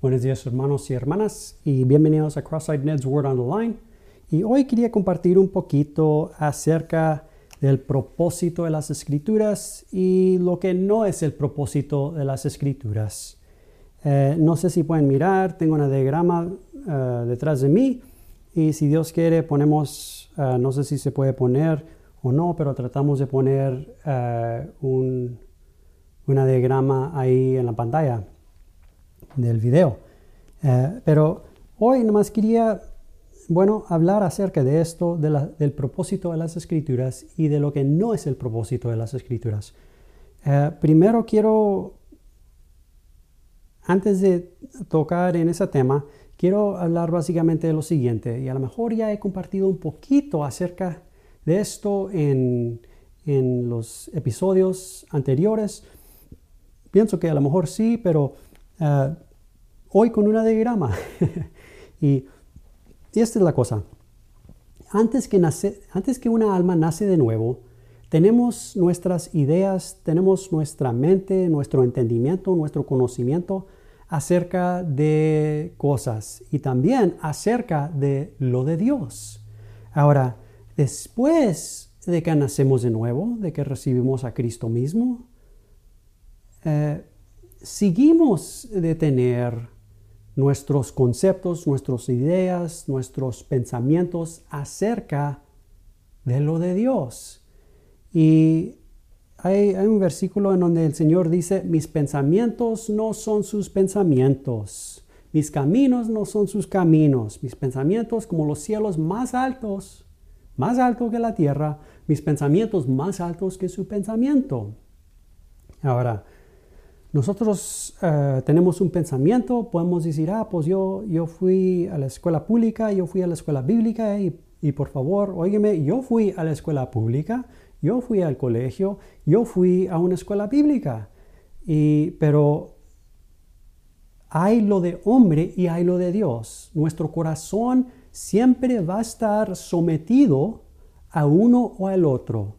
Buenos días hermanos y hermanas y bienvenidos a Cross-Eyed Ned's Word on the Line. Y hoy quería compartir un poquito acerca del propósito de las escrituras y lo que no es el propósito de las escrituras. Eh, no sé si pueden mirar, tengo un diagrama eh, detrás de mí y si Dios quiere ponemos, eh, no sé si se puede poner o no, pero tratamos de poner un, una diagrama ahí en la pantalla del video. Eh, pero hoy nomás quería, bueno, hablar acerca de esto, del propósito de las escrituras y de lo que no es el propósito de las escrituras. Eh, primero quiero, antes de tocar en ese tema, quiero hablar básicamente de lo siguiente, y a lo mejor ya he compartido un poquito acerca de esto en, en los episodios anteriores. Pienso que a lo mejor sí, pero uh, hoy con una diagrama. y, esta es la cosa. Antes que, nace, antes que una alma nace de nuevo, tenemos nuestras ideas, tenemos nuestra mente, nuestro entendimiento, nuestro conocimiento acerca de cosas y también acerca de lo de Dios. Ahora, después de que nacemos de nuevo, de que recibimos a Cristo mismo, eh, seguimos de tener nuestros conceptos, nuestras ideas, nuestros pensamientos acerca de lo de Dios. Y hay, un versículo en donde el Señor dice, mis pensamientos no son sus pensamientos, mis caminos no son sus caminos, mis pensamientos como los cielos más altos, más alto que la tierra, mis pensamientos más altos que su pensamiento. Ahora, nosotros eh, tenemos un pensamiento, podemos decir, ah, pues yo, yo fui a la escuela pública, yo fui a la escuela bíblica y, y por favor, óigeme, yo fui a la escuela pública, yo fui al colegio, yo fui a una escuela bíblica. Y, pero hay lo de hombre y hay lo de Dios. Nuestro corazón siempre va a estar sometido a uno o al otro.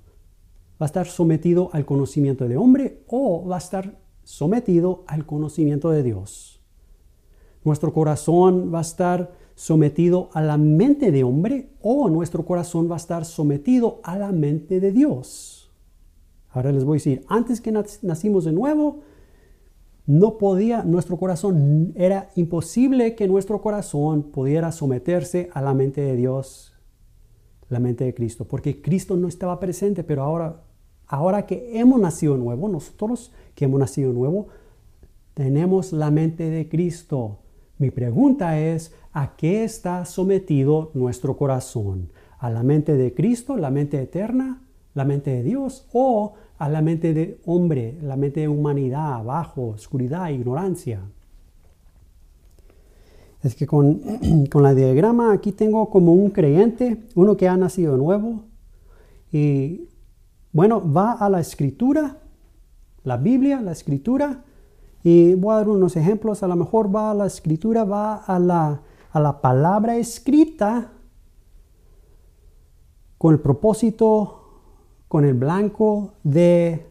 Va a estar sometido al conocimiento de hombre o va a estar sometido al conocimiento de Dios. Nuestro corazón va a estar sometido a la mente de hombre o nuestro corazón va a estar sometido a la mente de Dios. Ahora les voy a decir, antes que nacimos de nuevo, no podía, nuestro corazón, era imposible que nuestro corazón pudiera someterse a la mente de Dios, la mente de Cristo, porque Cristo no estaba presente, pero ahora Ahora que hemos nacido nuevo, nosotros que hemos nacido nuevo, tenemos la mente de Cristo. Mi pregunta es, ¿a qué está sometido nuestro corazón? ¿A la mente de Cristo, la mente eterna, la mente de Dios o a la mente de hombre, la mente de humanidad, bajo, oscuridad, ignorancia? Es que con, con la diagrama aquí tengo como un creyente, uno que ha nacido nuevo, y bueno, va a la escritura, la Biblia, la escritura, y voy a dar unos ejemplos. A lo mejor va a la escritura, va a la, a la palabra escrita con el propósito, con el blanco de...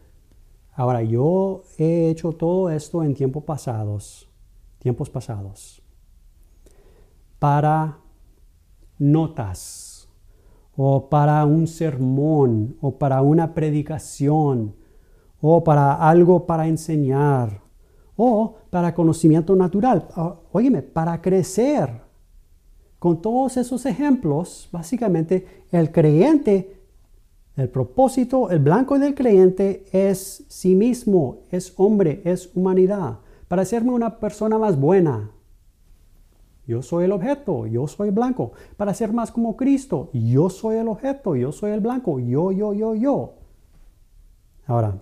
Ahora, yo he hecho todo esto en tiempos pasados, tiempos pasados, para notas o para un sermón, o para una predicación, o para algo para enseñar, o para conocimiento natural. Óyeme, para crecer. Con todos esos ejemplos, básicamente el creyente, el propósito, el blanco del creyente es sí mismo, es hombre, es humanidad, para hacerme una persona más buena, yo soy el objeto, yo soy blanco. Para ser más como Cristo, yo soy el objeto, yo soy el blanco, yo, yo, yo, yo. Ahora,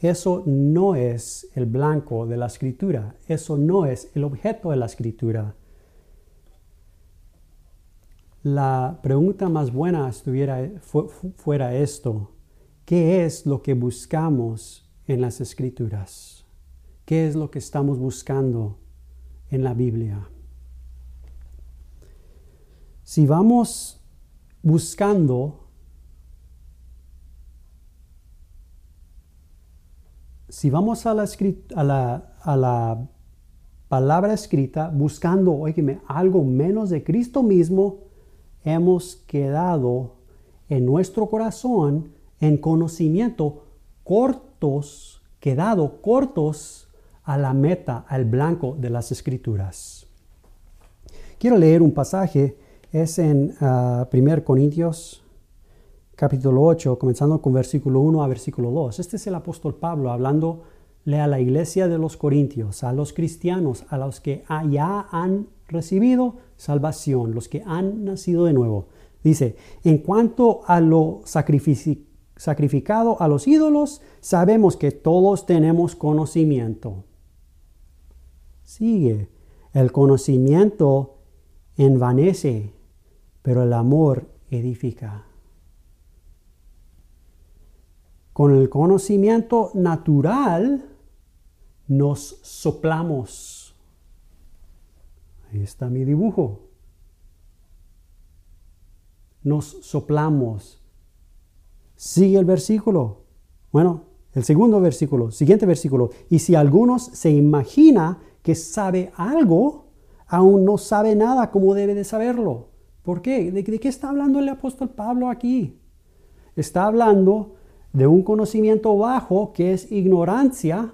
eso no es el blanco de la escritura, eso no es el objeto de la escritura. La pregunta más buena estuviera, fuera esto, ¿qué es lo que buscamos en las escrituras? ¿Qué es lo que estamos buscando? En la Biblia. Si vamos buscando si vamos a la, a a la palabra escrita buscando, oígame, algo menos de Cristo mismo, hemos quedado en nuestro corazón en conocimiento cortos, quedado cortos a la meta, al blanco de las escrituras. Quiero leer un pasaje, es en 1 ah, Corintios capítulo 8, comenzando con versículo 1 a versículo 2. Este es el apóstol Pablo hablando a la iglesia de los Corintios, a los cristianos, a los que ya han recibido salvación, los que han nacido de nuevo. Dice, en cuanto a lo sacrificado a los ídolos, sabemos que todos tenemos conocimiento. Sigue, el conocimiento envanece, pero el amor edifica. Con el conocimiento natural nos soplamos. Ahí está mi dibujo. Nos soplamos. Sigue el versículo. Bueno, el segundo versículo, siguiente versículo. Y si algunos se imagina que sabe algo, aún no sabe nada como debe de saberlo. ¿Por qué? ¿De, qué está hablando el apóstol Pablo aquí? Está hablando de un conocimiento bajo que es ignorancia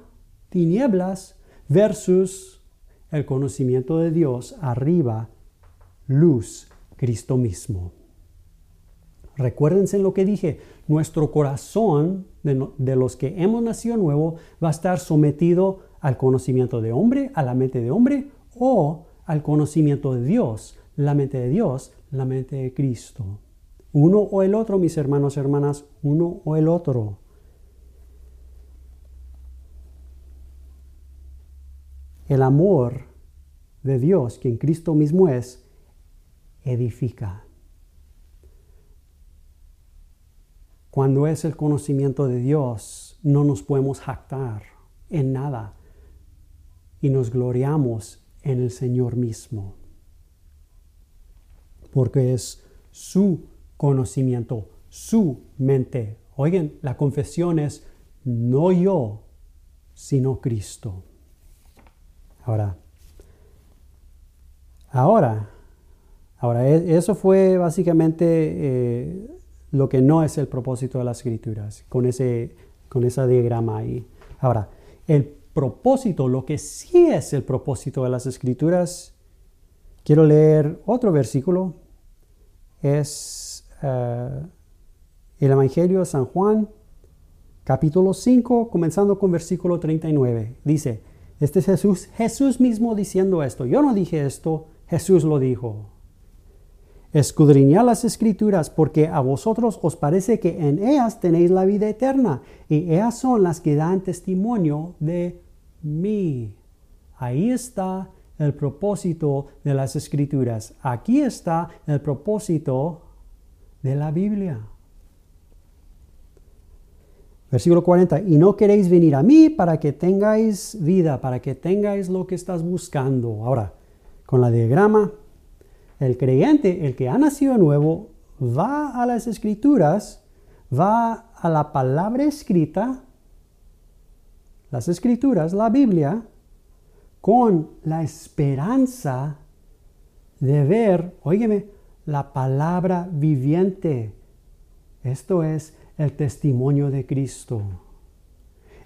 tinieblas versus el conocimiento de Dios arriba, luz, Cristo mismo. Recuérdense lo que dije, nuestro corazón de, los que hemos nacido nuevo va a estar sometido al conocimiento de hombre, a la mente de hombre o al conocimiento de Dios, la mente de Dios, la mente de Cristo. Uno o el otro, mis hermanos y hermanas, uno o el otro. El amor de Dios, quien Cristo mismo es, edifica. Cuando es el conocimiento de Dios, no nos podemos jactar en nada y nos gloriamos en el Señor mismo. Porque es su conocimiento, su mente. Oigan, la confesión es no yo, sino Cristo. Ahora, ahora, ahora, e, eso fue básicamente eh, lo que no es el propósito de las escrituras, con ese, con esa diagrama ahí. Ahora, el propósito, lo que sí es el propósito de las escrituras, quiero leer otro versículo, es eh, el Evangelio de San Juan, capítulo 5, comenzando con versículo 39. Dice, este es Jesús, Jesús mismo diciendo esto. Yo no dije esto, Jesús lo dijo. Escudriñad las escrituras porque a vosotros os parece que en ellas tenéis la vida eterna y ellas son las que dan testimonio de mí. Ahí está el propósito de las escrituras. Aquí está el propósito de la Biblia. Versículo 40, y no queréis venir a mí para que tengáis vida, para que tengáis lo que estás buscando. Ahora, con la diagrama, el creyente, el que ha nacido nuevo, va a las escrituras, va a la palabra escrita, las escrituras, la Biblia, con la esperanza de ver, óigeme, la palabra viviente. Esto es el testimonio de Cristo.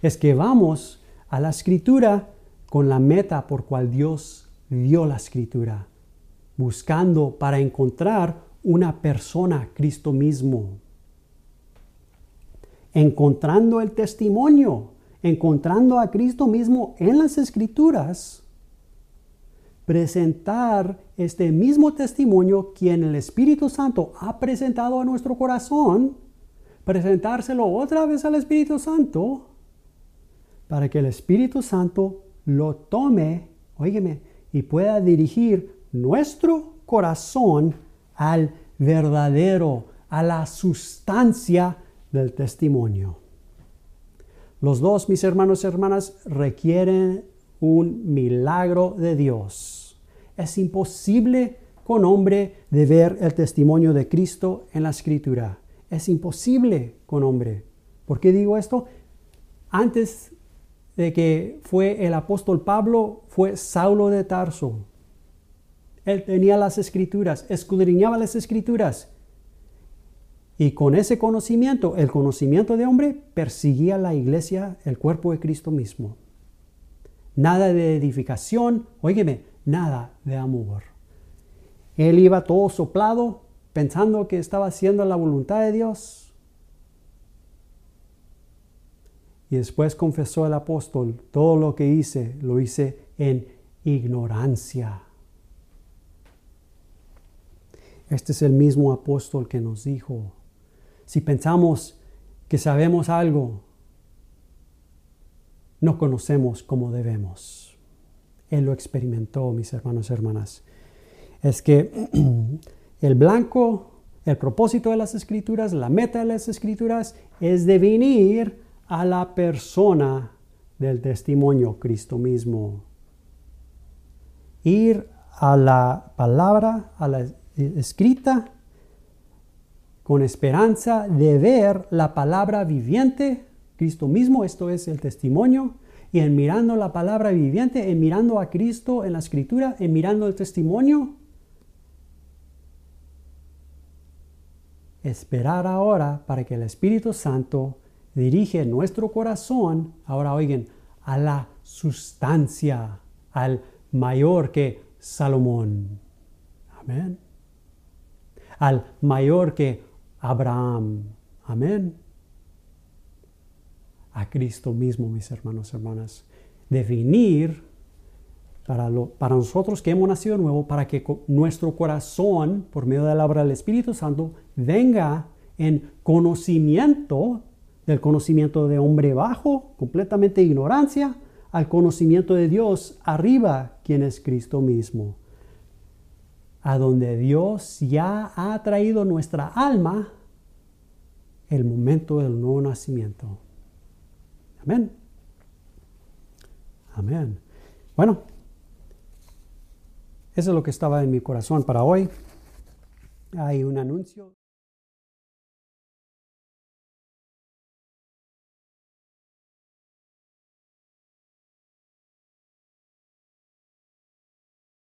Es que vamos a la escritura con la meta por cual Dios dio la escritura, buscando para encontrar una persona, Cristo mismo. Encontrando el testimonio, encontrando a Cristo mismo en las escrituras, presentar este mismo testimonio quien el Espíritu Santo ha presentado a nuestro corazón presentárselo otra vez al Espíritu Santo para que el Espíritu Santo lo tome, oígame, y pueda dirigir nuestro corazón al verdadero, a la sustancia del testimonio. Los dos, mis hermanos y hermanas, requieren un milagro de Dios. Es imposible con hombre de ver el testimonio de Cristo en la escritura. Es imposible con hombre. ¿Por qué digo esto? Antes de que fue el apóstol Pablo, fue Saulo de Tarso. Él tenía las escrituras, escudriñaba las escrituras. Y con ese conocimiento, el conocimiento de hombre, perseguía la iglesia, el cuerpo de Cristo mismo. Nada de edificación, óigeme, nada de amor. Él iba todo soplado, pensando que estaba haciendo la voluntad de Dios. Y después confesó el apóstol, todo lo que hice, lo hice en ignorancia. Este es el mismo apóstol que nos dijo, si pensamos que sabemos algo, no conocemos como debemos. Él lo experimentó, mis hermanos y hermanas. Es que el blanco, el propósito de las escrituras, la meta de las escrituras es devenir a la persona del testimonio, Cristo mismo. Ir a la palabra, a la escrita, con esperanza de ver la palabra viviente, Cristo mismo, esto es el testimonio, y en mirando la palabra viviente, en mirando a Cristo en la escritura, en mirando el testimonio, esperar ahora para que el Espíritu Santo dirige nuestro corazón, ahora oigan, a la sustancia, al mayor que Salomón. Amén. Al mayor que Abraham. Amén. A Cristo mismo, mis hermanos y hermanas. Definir para, para nosotros que hemos nacido nuevo, para que nuestro corazón, por medio de la obra del Espíritu Santo, venga en conocimiento del conocimiento de hombre bajo, completamente ignorancia, al conocimiento de Dios arriba, quien es Cristo mismo a donde Dios ya ha traído nuestra alma el momento del nuevo nacimiento. Amén. Amén. Bueno, eso es lo que estaba en mi corazón para hoy. Hay un anuncio.